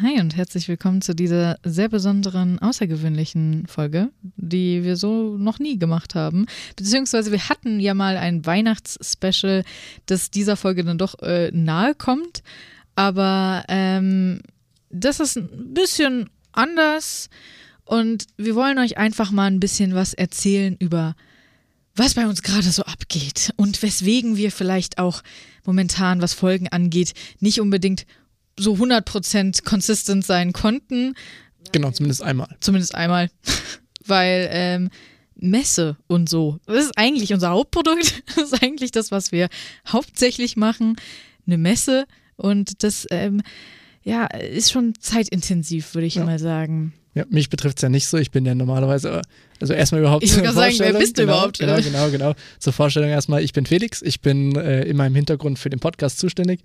Hi und herzlich willkommen zu dieser sehr besonderen, außergewöhnlichen Folge, die wir so noch nie gemacht haben. Beziehungsweise wir hatten ja mal ein Weihnachtsspecial, das dieser Folge dann doch äh, nahe kommt. Aber ähm, das ist ein bisschen anders und wir wollen euch einfach mal ein bisschen was erzählen über was bei uns gerade so abgeht und weswegen wir vielleicht auch momentan, was Folgen angeht, nicht unbedingt so 100% consistent sein konnten. Genau, zumindest einmal. Zumindest einmal. Weil ähm, Messe und so, das ist eigentlich unser Hauptprodukt. Das ist eigentlich das, was wir hauptsächlich machen. Eine Messe. Und das ähm, ja, ist schon zeitintensiv, würde ich ja. mal sagen. Ja, mich betrifft es ja nicht so. Ich bin ja normalerweise, also erstmal überhaupt. Ich würde sagen, wer bist du genau, überhaupt? Genau, genau, genau. Zur Vorstellung erstmal, ich bin Felix. Ich bin äh, in meinem Hintergrund für den Podcast zuständig.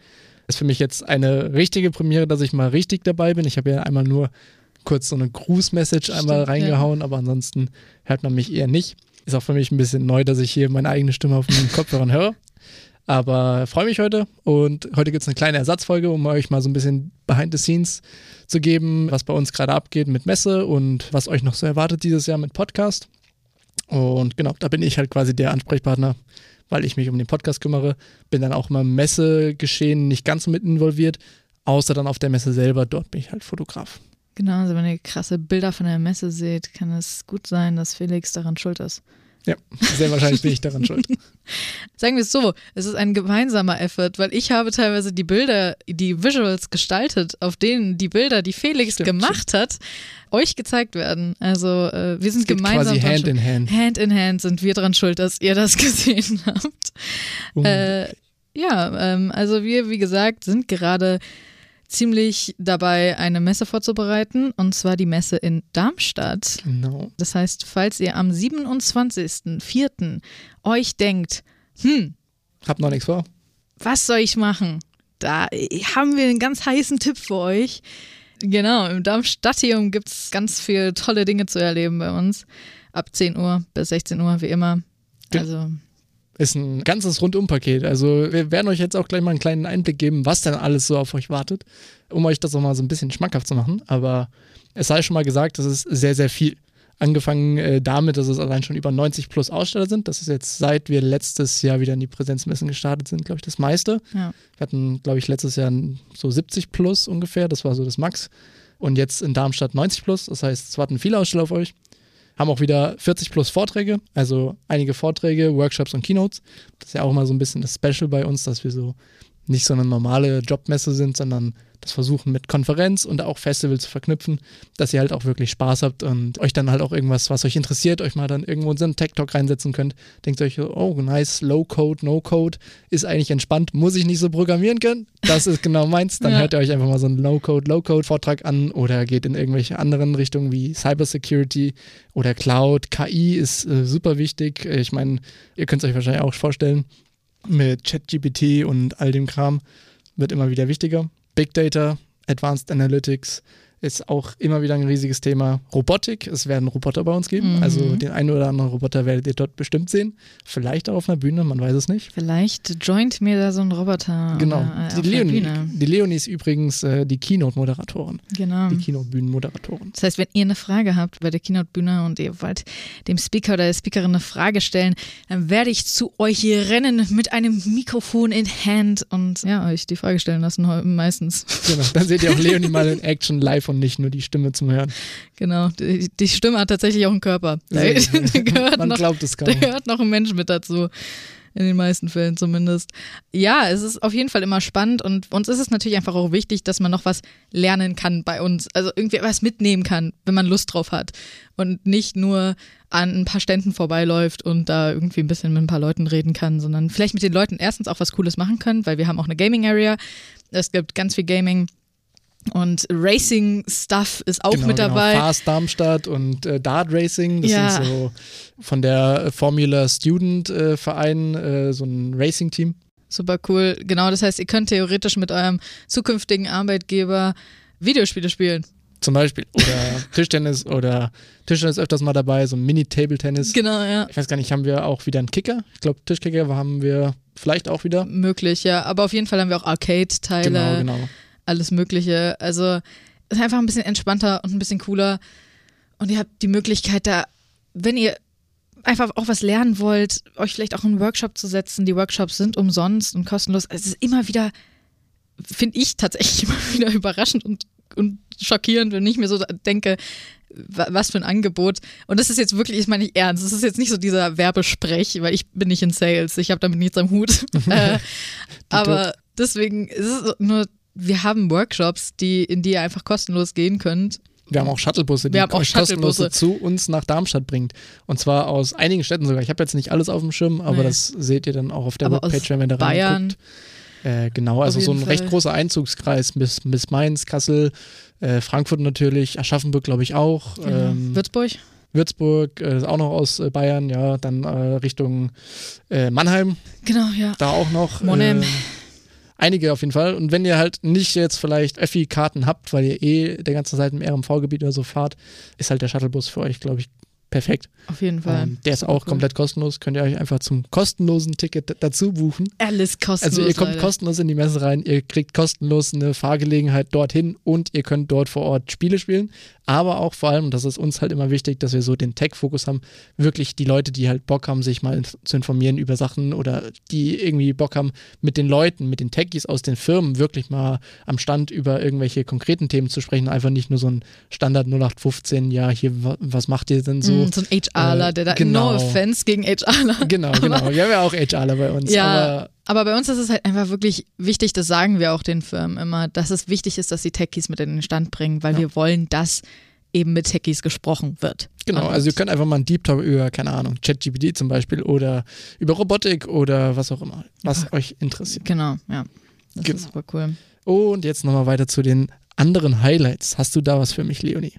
Ist für mich jetzt eine richtige Premiere, dass ich mal richtig dabei bin. Ich habe ja einmal nur kurz so eine Grußmessage einmal reingehauen, ja. aber ansonsten hört man mich eher nicht. Ist auch für mich ein bisschen neu, dass ich hier meine eigene Stimme auf den Kopfhörern höre. Aber freue mich heute und heute gibt es eine kleine Ersatzfolge, um euch mal so ein bisschen behind the scenes zu geben, was bei uns gerade abgeht mit Messe und was euch noch so erwartet dieses Jahr mit Podcast. Und genau, da bin ich halt quasi der Ansprechpartner, weil ich mich um den Podcast kümmere. Bin dann auch immer im Messegeschehen nicht ganz so mit involviert, außer dann auf der Messe selber. Dort bin ich halt Fotograf. Genau, also wenn ihr krasse Bilder von der Messe seht, kann es gut sein, dass Felix daran schuld ist. Ja, sehr wahrscheinlich bin ich daran schuld. Sagen wir es so, es ist ein gemeinsamer Effort, weil ich habe teilweise die Bilder, die Visuals gestaltet, auf denen die Bilder, die Felix stimmt, gemacht stimmt. hat, euch gezeigt werden. Also äh, wir sind gemeinsam quasi Hand in Hand. Hand in Hand sind wir daran schuld, dass ihr das gesehen habt. Äh, ja, ähm, also wir, wie gesagt, sind gerade ziemlich dabei, eine Messe vorzubereiten, und zwar die Messe in Darmstadt. Genau. Das heißt, falls ihr am 27.04. euch denkt, hm, hab noch nichts vor. Was soll ich machen? Da haben wir einen ganz heißen Tipp für euch. Genau, im Darmstadtium gibt es ganz viele tolle Dinge zu erleben bei uns. Ab 10 Uhr bis 16 Uhr, wie immer. Also ist ein ganzes Rundumpaket. Also wir werden euch jetzt auch gleich mal einen kleinen Einblick geben, was denn alles so auf euch wartet, um euch das auch mal so ein bisschen schmackhaft zu machen. Aber es sei schon mal gesagt, das ist sehr, sehr viel. Angefangen äh, damit, dass es allein schon über 90 plus Aussteller sind. Das ist jetzt seit wir letztes Jahr wieder in die Präsenzmessen gestartet sind, glaube ich, das meiste. Ja. Wir hatten, glaube ich, letztes Jahr so 70 plus ungefähr. Das war so das Max. Und jetzt in Darmstadt 90 plus. Das heißt, es warten viele Aussteller auf euch haben auch wieder 40 plus Vorträge, also einige Vorträge, Workshops und Keynotes. Das ist ja auch immer so ein bisschen das Special bei uns, dass wir so nicht so eine normale Jobmesse sind, sondern das versuchen mit Konferenz und auch Festival zu verknüpfen, dass ihr halt auch wirklich Spaß habt und euch dann halt auch irgendwas, was euch interessiert, euch mal dann irgendwo in so einen Tech-Talk reinsetzen könnt. Denkt euch, oh, nice, Low-Code, No-Code, ist eigentlich entspannt, muss ich nicht so programmieren können? Das ist genau meins. Dann ja. hört ihr euch einfach mal so einen Low-Code, Low-Code-Vortrag an oder geht in irgendwelche anderen Richtungen wie Cybersecurity oder Cloud. KI ist äh, super wichtig. Ich meine, ihr könnt es euch wahrscheinlich auch vorstellen, mit ChatGPT und all dem Kram wird immer wieder wichtiger. Big Data, Advanced Analytics, ist auch immer wieder ein riesiges Thema. Robotik, es werden Roboter bei uns geben. Mhm. Also den einen oder anderen Roboter werdet ihr dort bestimmt sehen. Vielleicht auch auf einer Bühne, man weiß es nicht. Vielleicht joint mir da so ein Roboter. Genau. Oder, äh, die, Leonie, die Leonie ist übrigens äh, die Keynote-Moderatorin. Genau. Die Keynote-Bühnen-Moderatorin. Das heißt, wenn ihr eine Frage habt bei der Keynote-Bühne und ihr wollt dem Speaker oder der Speakerin eine Frage stellen, dann werde ich zu euch hier rennen mit einem Mikrofon in Hand und ja, euch die Frage stellen lassen meistens. Genau, dann seht ihr auch Leonie mal in Action live und nicht nur die Stimme zum Hören. Genau, die, die Stimme hat tatsächlich auch einen Körper. Da, da Man noch, glaubt es kaum. Da gehört noch ein Mensch mit dazu. In den meisten Fällen zumindest. Ja, es ist auf jeden Fall immer spannend und uns ist es natürlich einfach auch wichtig, dass man noch was lernen kann bei uns. Also irgendwie was mitnehmen kann, wenn man Lust drauf hat. Und nicht nur an ein paar Ständen vorbeiläuft und da irgendwie ein bisschen mit ein paar Leuten reden kann, sondern vielleicht mit den Leuten erstens auch was Cooles machen können, weil wir haben auch eine Gaming Area. Es gibt ganz viel Gaming und Racing-Stuff ist auch genau, mit genau. dabei. Genau. Fast Darmstadt und äh, Dart Racing, das ja. sind so von der Formula Student äh, Verein äh, so ein Racing-Team. Super cool. Genau, das heißt, ihr könnt theoretisch mit eurem zukünftigen Arbeitgeber Videospiele spielen. Zum Beispiel. Oder Tischtennis oder Tischtennis öfters mal dabei, so Mini-Table-Tennis. Genau, ja. Ich weiß gar nicht, haben wir auch wieder einen Kicker? Ich glaube, Tischkicker haben wir vielleicht auch wieder. Möglich, ja. Aber auf jeden Fall haben wir auch Arcade-Teile. Genau, genau alles Mögliche. Also ist einfach ein bisschen entspannter und ein bisschen cooler. Und ihr habt die Möglichkeit, da, wenn ihr einfach auch was lernen wollt, euch vielleicht auch einen Workshop zu setzen. Die Workshops sind umsonst und kostenlos. Es ist immer wieder, finde ich tatsächlich immer wieder überraschend und, und schockierend, wenn ich mir so denke, was für ein Angebot. Und das ist jetzt wirklich, ich meine nicht ernst, das ist jetzt nicht so dieser Werbesprech, weil ich bin nicht in Sales, ich habe damit nichts am Hut. äh, aber deswegen ist es nur, wir haben Workshops, die, in die ihr einfach kostenlos gehen könnt. Wir haben auch Shuttlebusse, die auch euch kostenlos zu uns nach Darmstadt bringt. Und zwar aus einigen Städten sogar. Ich habe jetzt nicht alles auf dem Schirm, aber Nee. das seht ihr dann auch auf der Aber Webpage, wenn ihr da Bayern, reinguckt. Äh, genau, also so ein jeden recht Fall. großer Einzugskreis bis, bis Mainz, Kassel, äh, Frankfurt natürlich, Aschaffenburg glaube ich auch, genau. ähm, Würzburg. Würzburg äh, ist auch noch aus äh, Bayern, ja, dann äh, Richtung äh, Mannheim, Genau, ja. da auch noch. Monem. Einige auf jeden Fall. Und wenn ihr halt nicht jetzt vielleicht Öffi-Karten habt, weil ihr eh der ganze Zeit im RMV-Gebiet oder so fahrt, ist halt der Shuttlebus für euch, glaube ich, perfekt. Auf jeden Fall. Ähm, der ist auch cool. komplett kostenlos. Könnt ihr euch einfach zum kostenlosen Ticket dazu buchen. Alles kostenlos. Also ihr kommt Leute. kostenlos in die Messe rein, ihr kriegt kostenlos eine Fahrgelegenheit dorthin und ihr könnt dort vor Ort Spiele spielen. Aber auch vor allem, und das ist uns halt immer wichtig, dass wir so den Tech-Fokus haben, wirklich die Leute, die halt Bock haben, sich mal zu informieren über Sachen oder die irgendwie Bock haben, mit den Leuten, mit den Techies aus den Firmen wirklich mal am Stand über irgendwelche konkreten Themen zu sprechen. Einfach nicht nur so ein Standard 0815, ja, hier, wa- was macht ihr denn so? Mm, so ein HRler, äh, der da, genau. no offense gegen HRler. Genau, genau. Wir haben ja auch HRler bei uns. Ja, Aber aber bei uns ist es halt einfach wirklich wichtig, das sagen wir auch den Firmen immer, dass es wichtig ist, dass sie Techies mit in den Stand bringen, weil Ja. wir wollen, dass eben mit Techies gesprochen wird. Genau, also ihr könnt einfach mal einen Deep Talk über, keine Ahnung, ChatGPT zum Beispiel oder über Robotik oder was auch immer, was euch interessiert. Genau, ja. Das Genau. ist super cool. Und jetzt nochmal weiter zu den anderen Highlights. Hast du da was für mich, Leonie?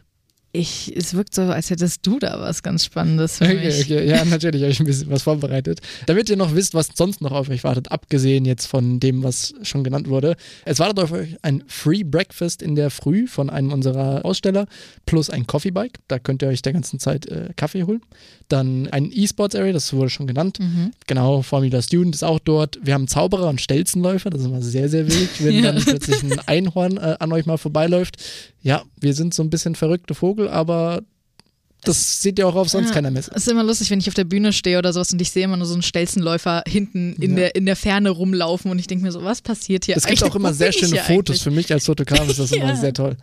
Ich, es wirkt so, als hättest du da was ganz Spannendes für Okay, mich. okay. Ja, natürlich habe ich ein bisschen was vorbereitet. Damit ihr noch wisst, was sonst noch auf euch wartet, abgesehen jetzt von dem, was schon genannt wurde. Es wartet auf euch ein Free Breakfast in der Früh von einem unserer Aussteller plus ein Coffee Bike. Da könnt ihr euch der ganzen Zeit äh, Kaffee holen. Dann ein E-Sports Area, das wurde schon genannt. Mhm. Genau, Formula Student ist auch dort. Wir haben Zauberer und Stelzenläufer, das ist immer sehr, sehr wild, wenn Ja. dann plötzlich ein Einhorn äh, an euch mal vorbeiläuft. Ja, wir sind so ein bisschen verrückte Vogel, aber das sieht ja auch auf sonst Ja, keiner Messe. Es ist immer lustig, wenn ich auf der Bühne stehe oder sowas und ich sehe immer nur so einen Stelzenläufer hinten in, Ja. der, in der Ferne rumlaufen und ich denke mir so, was passiert hier Es gibt auch immer sehr schöne Fotos. eigentlich? Für mich als Fotograf ist das immer Ja. sehr toll.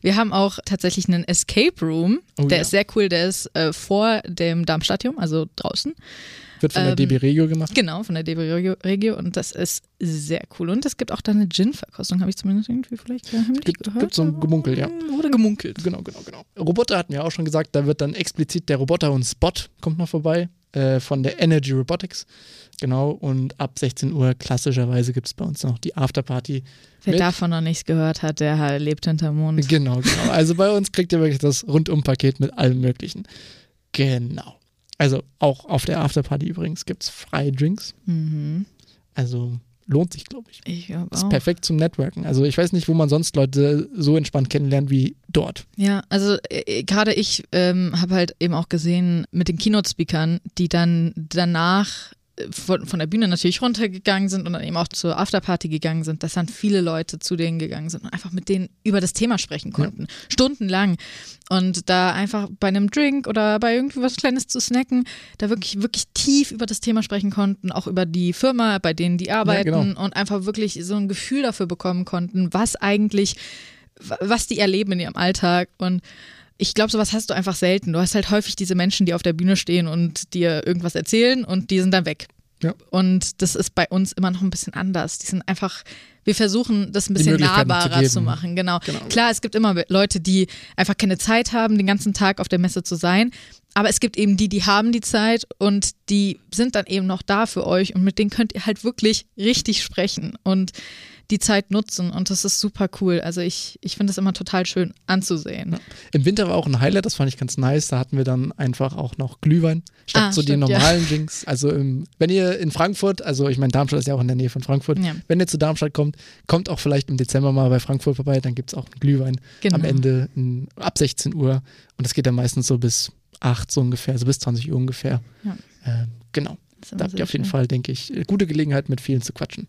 Wir haben auch tatsächlich einen Escape Room. Oh der ist sehr cool. Der ist äh, vor dem Darmstadium, also draußen. Wird von der Ähm, DB Regio gemacht. Genau, von der DB Regio, Regio. Und das ist sehr cool. Und es gibt auch da eine Gin-Verkostung, habe ich zumindest irgendwie vielleicht heimlich Gibt- gehört. gibt so ein Gemunkel, ja. Oder gemunkelt. Genau, genau, genau. Roboter hatten wir auch schon gesagt, da wird dann explizit der Roboter und Spot kommt noch vorbei äh, von der Energy Robotics. Genau, und ab 16 Uhr klassischerweise gibt es bei uns noch die Afterparty. Wer Mit- davon noch nichts gehört hat, der lebt hinterm Mond. Genau, genau. Also bei uns kriegt ihr wirklich das Rundumpaket mit allem Möglichen. Genau. Also auch auf der Afterparty übrigens gibt es freie Drinks. Mhm. Also lohnt sich, glaube ich. Ich glaube Ist auch. perfekt zum Networken. Also ich weiß nicht, wo man sonst Leute so entspannt kennenlernt wie dort. Ja, also äh, gerade ich ähm, habe halt eben auch gesehen mit den Keynote-Speakern, die dann danach äh, von, von der Bühne natürlich runtergegangen sind und dann eben auch zur Afterparty gegangen sind, dass dann viele Leute zu denen gegangen sind und einfach mit denen über das Thema sprechen konnten. Stundenlang. Und da einfach bei einem Drink oder bei irgendwie was Kleines zu snacken, da wirklich, wirklich tief über das Thema sprechen konnten, auch über die Firma, bei denen die arbeiten genau. und einfach wirklich so ein Gefühl dafür bekommen konnten, was eigentlich wa- was die erleben in ihrem Alltag. Und ich glaube, sowas hast du einfach selten. Du hast halt häufig diese Menschen, die auf der Bühne stehen und dir irgendwas erzählen und die sind dann weg. Ja. Und das ist bei uns immer noch ein bisschen anders. Die sind einfach, wir versuchen, das ein bisschen zu nahbarer geben. zu, machen. Genau. Genau. Klar, es gibt immer Leute, die einfach keine Zeit haben, den ganzen Tag auf der Messe zu sein. Aber es gibt eben die, die haben die Zeit und die sind dann eben noch da für euch und mit denen könnt ihr halt wirklich richtig sprechen und die Zeit nutzen und das ist super cool. Also ich, ich finde es immer total schön anzusehen. Im Winter war auch ein Highlight, das fand ich ganz nice. Da hatten wir dann einfach auch noch Glühwein statt Ah, so den stimmt, ja. normalen Drinks. Also im, wenn ihr in Frankfurt, also ich meine, Darmstadt ist ja auch in der Nähe von Frankfurt, Ja. wenn ihr zu Darmstadt kommt, kommt auch vielleicht im Dezember mal bei Frankfurt vorbei, dann gibt es auch einen Glühwein Genau. am Ende in, ab 16 Uhr. Und das geht dann meistens so bis 8 so ungefähr, also bis 20 Uhr ungefähr. Ja. Ähm, genau. Das Da habt ihr auf jeden schön. Fall, denke ich, gute Gelegenheit, mit vielen zu quatschen.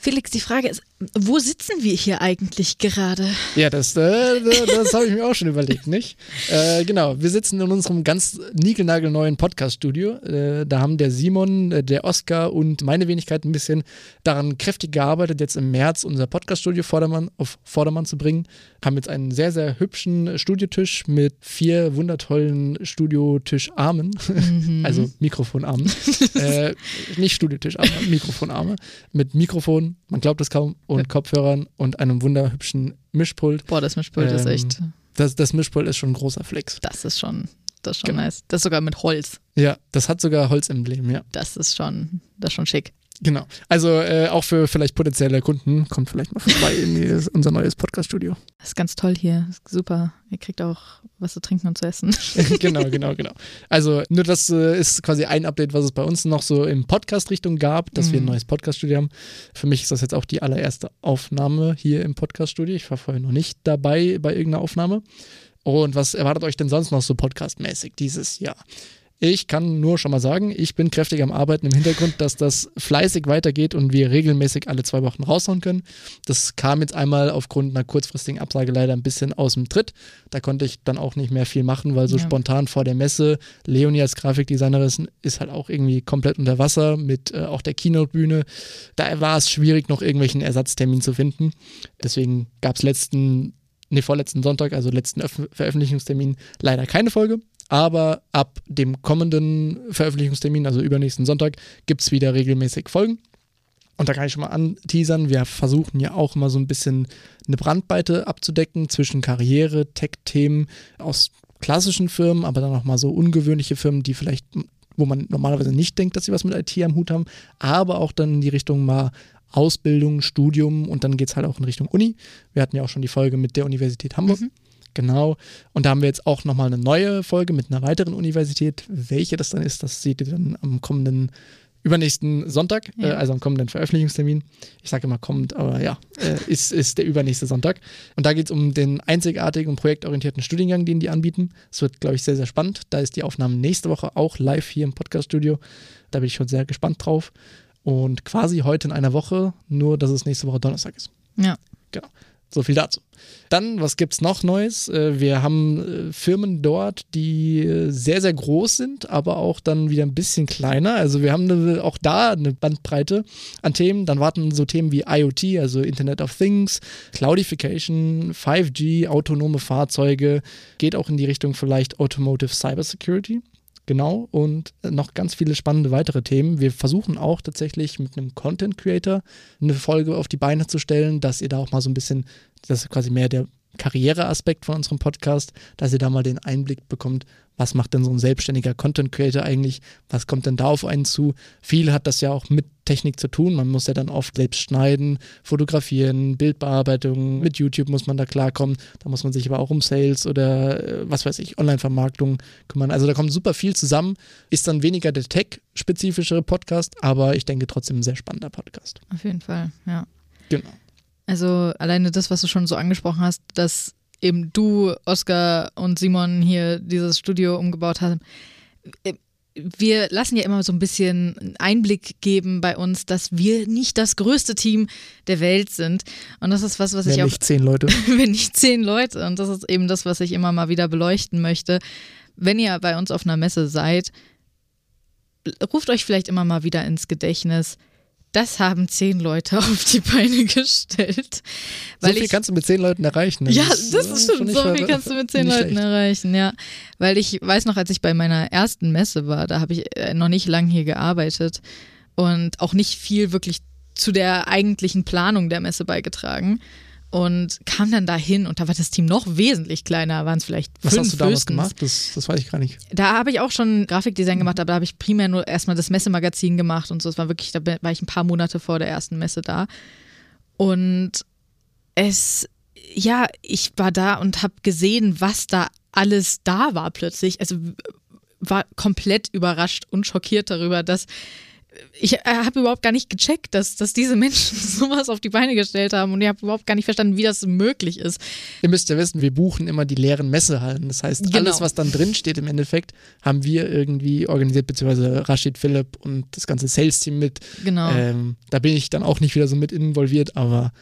Felix, die Frage ist, wo sitzen wir hier eigentlich gerade? Ja, das, äh, das habe ich mir auch schon überlegt, nicht? Äh, genau, wir sitzen in unserem ganz niegelnagelneuen Podcast-Studio. Äh, da haben der Simon, äh, der Oscar und meine Wenigkeit ein bisschen daran kräftig gearbeitet, jetzt im März unser Podcast-Studio Vordermann, auf Vordermann zu bringen. Haben jetzt einen sehr, sehr hübschen Studiotisch mit vier wundertollen Studiotischarmen, mhm. also Mikrofonarmen. äh, nicht Studiotischarme, Mikrofonarme mit Mikrofon, man glaubt es kaum, und ja. Kopfhörern und einem wunderhübschen Mischpult. Boah, das Mischpult ähm, ist echt. Das, das Mischpult ist schon ein großer Flex. Das ist schon, das ist schon genau. nice. Das ist sogar mit Holz. Ja, das hat sogar Holzemblem, ja. Das ist schon, das ist schon schick. Genau. Also äh, auch für vielleicht potenzielle Kunden, kommt vielleicht mal vorbei in unser neues Podcast-Studio. Das ist ganz toll hier. super. Ihr kriegt auch was zu trinken und zu essen. genau, genau, genau. Also nur das äh, ist quasi ein Update, was es bei uns noch so in Podcast-Richtung gab, dass mhm. wir ein mhm. neues Podcast-Studio haben. Für mich ist das jetzt auch die allererste Aufnahme hier im Podcast-Studio. Ich war vorher noch nicht dabei bei irgendeiner Aufnahme. Und was erwartet euch denn sonst noch so podcastmäßig dieses Jahr? Ich kann nur schon mal sagen, ich bin kräftig am Arbeiten im Hintergrund, dass das fleißig weitergeht und wir regelmäßig alle zwei Wochen raushauen können. Das kam jetzt einmal aufgrund einer kurzfristigen Absage leider ein bisschen aus dem Tritt. Da konnte ich dann auch nicht mehr viel machen, weil so ja. spontan vor der Messe, Leonie als Grafikdesignerin ist halt auch irgendwie komplett unter Wasser mit äh, auch der Keynote-Bühne. Da war es schwierig, noch irgendwelchen Ersatztermin zu finden. Deswegen gab es letzten nee, vorletzten Sonntag, also letzten Öf Veröffentlichungstermin, leider keine Folge. Aber ab dem kommenden Veröffentlichungstermin, also übernächsten Sonntag, gibt es wieder regelmäßig Folgen. Und da kann ich schon mal anteasern, wir versuchen ja auch mal so ein bisschen eine Brandweite abzudecken zwischen Karriere, Tech-Themen aus klassischen Firmen, aber dann auch mal so ungewöhnliche Firmen, die vielleicht, wo man normalerweise nicht denkt, dass sie was mit IT am Hut haben, aber auch dann in die Richtung mal Ausbildung, Studium und dann geht es halt auch in Richtung Uni. Wir hatten ja auch schon die Folge mit der Universität Hamburg. Mhm. Genau. Und da haben wir jetzt auch nochmal eine neue Folge mit einer weiteren Universität. Welche das dann ist, das seht ihr dann am kommenden, übernächsten Sonntag, ja. äh, also am kommenden Veröffentlichungstermin. Ich sage immer kommt, aber ja, äh, ist, ist der übernächste Sonntag. Und da geht es um den einzigartigen und projektorientierten Studiengang, den die anbieten. Es wird, glaube ich, sehr, sehr spannend. Da ist die Aufnahme nächste Woche auch live hier im Podcast-Studio. Da bin ich schon sehr gespannt drauf. Und quasi heute in einer Woche, nur dass es nächste Woche Donnerstag ist. Ja. Genau. So viel dazu. Dann, was gibt es noch Neues? Äh, wir haben äh, Firmen dort, die äh, sehr, sehr groß sind, aber auch dann wieder ein bisschen kleiner. Also wir haben auch da eine Bandbreite an Themen. Dann warten so Themen wie IoT, also Internet of Things, Cloudification, 5G, autonome Fahrzeuge, geht auch in die Richtung vielleicht Automotive Cybersecurity. Genau, und noch ganz viele spannende weitere Themen. Wir versuchen auch tatsächlich mit einem Content Creator eine Folge auf die Beine zu stellen, dass ihr da auch mal so ein bisschen, das ist quasi mehr der Karriereaspekt von unserem Podcast, dass ihr da mal den Einblick bekommt, was macht denn so ein selbstständiger Content Creator eigentlich, was kommt denn da auf einen zu. Viel hat das ja auch mit Technik zu tun, man muss ja dann oft selbst schneiden, fotografieren, Bildbearbeitung, mit YouTube muss man da klarkommen, da muss man sich aber auch um Sales oder äh, was weiß ich, Online-Vermarktung kümmern. Also da kommt super viel zusammen, ist dann weniger der tech-spezifischere Podcast, aber ich denke trotzdem ein sehr spannender Podcast. Auf jeden Fall, ja. Genau. Also alleine das, was du schon so angesprochen hast, dass eben du, Oskar und Simon hier dieses Studio umgebaut haben. Äh, wir lassen ja immer so ein bisschen Einblick geben bei uns, dass wir nicht das größte Team der Welt sind. Und das ist was, was wenn ich auch. nicht zehn Leute. wenn nicht zehn Leute. Und das ist eben das, was ich immer mal wieder beleuchten möchte. Wenn ihr bei uns auf einer Messe seid, ruft euch vielleicht immer mal wieder ins Gedächtnis, das haben zehn Leute auf die Beine gestellt. so viel ich, kannst du mit zehn Leuten erreichen. Ne? Ja, das ist stimmt. So viel kannst du mit zehn Leuten schlecht. erreichen, ja. Weil ich weiß noch, als ich bei meiner ersten Messe war, da habe ich äh, noch nicht lang hier gearbeitet und auch nicht viel wirklich zu der eigentlichen Planung der Messe beigetragen und kam dann dahin und da war das Team noch wesentlich kleiner, waren es vielleicht Was fünf hast du damals höchstens. gemacht? Das, das weiß ich gar nicht. Da habe ich auch schon Grafikdesign gemacht, aber da habe ich primär nur erstmal das Messemagazin gemacht und so. Es war wirklich, da war ich ein paar Monate vor der ersten Messe da. Und es, ja, ich war da und habe gesehen, was da alles da war plötzlich. Also war komplett überrascht und schockiert darüber, dass ich äh, habe überhaupt gar nicht gecheckt, dass, dass diese Menschen sowas auf die Beine gestellt haben und ich habe überhaupt gar nicht verstanden, wie das möglich ist. Ihr müsst ja wissen, wir buchen immer die leeren Messehallen. Das heißt, Genau. alles, was dann drin steht im Endeffekt, haben wir irgendwie organisiert, beziehungsweise Rashid Philipp und das ganze Sales-Team mit. Genau. Ähm, da bin ich dann auch nicht wieder so mit involviert, aber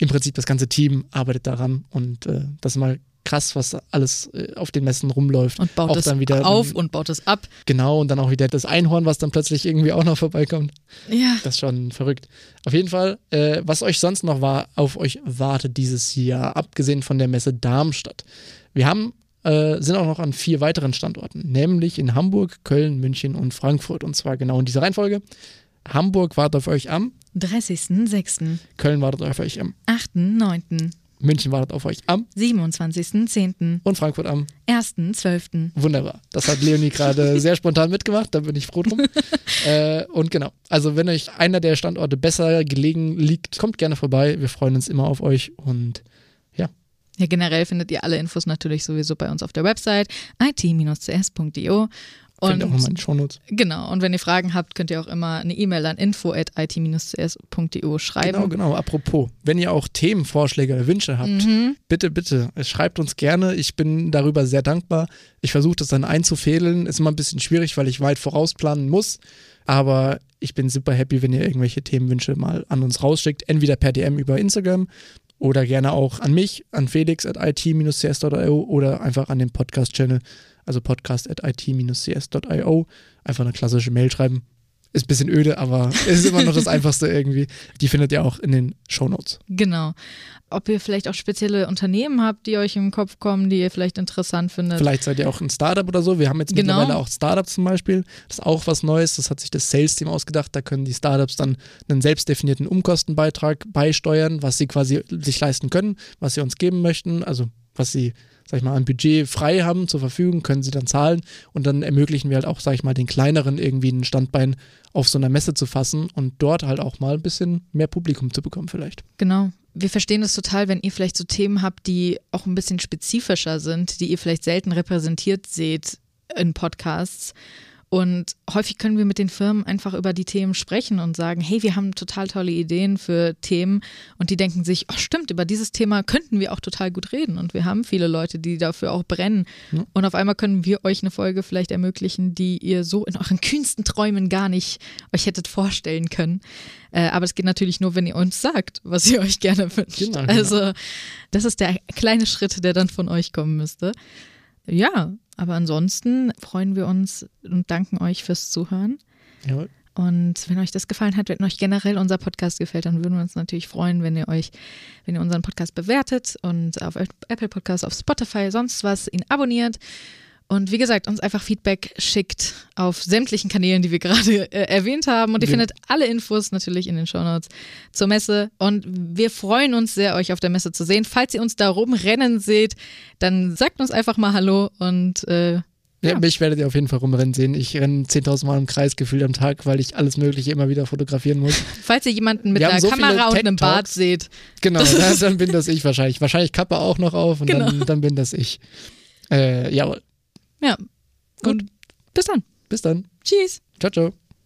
im Prinzip das ganze Team arbeitet daran und äh, das ist mal krass, was alles äh, auf den Messen rumläuft. und baut auch es dann wieder auf und baut es ab. Genau, und dann auch wieder das Einhorn, was dann plötzlich irgendwie auch noch vorbeikommt. Ja. Das ist schon verrückt. Auf jeden Fall, äh, was euch sonst noch war, auf euch wartet dieses Jahr, abgesehen von der Messe Darmstadt. Wir haben, äh, sind auch noch an vier weiteren Standorten, nämlich in Hamburg, Köln, München und Frankfurt. Und zwar genau in dieser Reihenfolge. Hamburg wartet auf euch am, 30.06., Köln wartet auf euch am, 8.09., München wartet auf euch am 27.10., und Frankfurt am. 1.12. Wunderbar. Das hat Leonie gerade sehr spontan mitgemacht, da bin ich froh drum. äh, und genau, also wenn euch einer der Standorte besser gelegen liegt, kommt gerne vorbei. Wir freuen uns immer auf euch und Ja, generell findet ihr alle Infos natürlich sowieso bei uns auf der Website it-cs.io. findet auch nochmal in Und Shownotes. genau, und wenn ihr Fragen habt, könnt ihr auch immer eine E-Mail an info.it-cs.io schreiben. Genau, genau. Apropos, wenn ihr auch Themenvorschläge oder Wünsche habt, Mhm. bitte, bitte, schreibt uns gerne. Ich bin darüber sehr dankbar. Ich versuche das dann einzufädeln. Ist immer ein bisschen schwierig, weil ich weit vorausplanen muss. Aber ich bin super happy, wenn ihr irgendwelche Themenwünsche mal an uns rausschickt. Entweder per DM über Instagram oder gerne auch an mich, an felix at it-cs.io oder einfach an den Podcast-Channel, also podcast at it-cs.io. Einfach eine klassische Mail schreiben. Ist ein bisschen öde, aber es ist immer noch das Einfachste irgendwie. Die findet ihr auch in den Shownotes. Genau. Ob ihr vielleicht auch spezielle Unternehmen habt, die euch im Kopf kommen, die ihr vielleicht interessant findet. Vielleicht seid ihr auch ein Startup oder so. Wir haben jetzt Genau. mittlerweile auch Startups zum Beispiel. Das ist auch was Neues. Das hat sich das Sales-Team ausgedacht. Da können die Startups dann einen selbstdefinierten Umkostenbeitrag beisteuern, was sie quasi sich leisten können, was sie uns geben möchten. Also was sie, sag ich mal, an Budget frei haben zur Verfügung, können sie dann zahlen. Und dann ermöglichen wir halt auch, sag ich mal, den kleineren irgendwie ein Standbein auf so einer Messe zu fassen und dort halt auch mal ein bisschen mehr Publikum zu bekommen vielleicht. Genau. Wir verstehen es total, wenn ihr vielleicht so Themen habt, die auch ein bisschen spezifischer sind, die ihr vielleicht selten repräsentiert seht in Podcasts. Und häufig können wir mit den Firmen einfach über die Themen sprechen und sagen, hey, wir haben total tolle Ideen für Themen. Und die denken sich, oh stimmt, über dieses Thema könnten wir auch total gut reden. Und wir haben viele Leute, die dafür auch brennen. Ja. Und auf einmal können wir euch eine Folge vielleicht ermöglichen, die ihr so in euren kühnsten Träumen gar nicht euch hättet vorstellen können. Äh, aber es geht natürlich nur, wenn ihr uns sagt, was ihr euch gerne wünscht. Genau, genau. Also das ist der kleine Schritt, der dann von euch kommen müsste. Ja, aber ansonsten freuen wir uns und danken euch fürs Zuhören. Jawohl. Und wenn euch das gefallen hat, wenn euch generell unser Podcast gefällt, dann würden wir uns natürlich freuen, wenn ihr euch, wenn ihr unseren Podcast bewertet und auf Apple Podcast, auf Spotify, sonst was, ihn abonniert. Und wie gesagt, uns einfach Feedback schickt auf sämtlichen Kanälen, die wir gerade äh, erwähnt haben. Und ihr Genau. findet alle Infos natürlich in den Shownotes zur Messe. Und wir freuen uns sehr, euch auf der Messe zu sehen. Falls ihr uns da rumrennen seht, dann sagt uns einfach mal Hallo und äh, Ja, Ja. mich werdet ihr auf jeden Fall rumrennen sehen. Ich renne 10.000 Mal im Kreis gefühlt am Tag, weil ich alles Mögliche immer wieder fotografieren muss. falls ihr jemanden mit Wir einer so Kamera und einem. Bart seht, Genau, dann, dann bin das ich wahrscheinlich. Wahrscheinlich Kappe auch noch auf und Genau. dann, dann bin das ich. Äh, jawohl. Ja. Gut. Und bis dann. Bis dann. Tschüss. Ciao, ciao.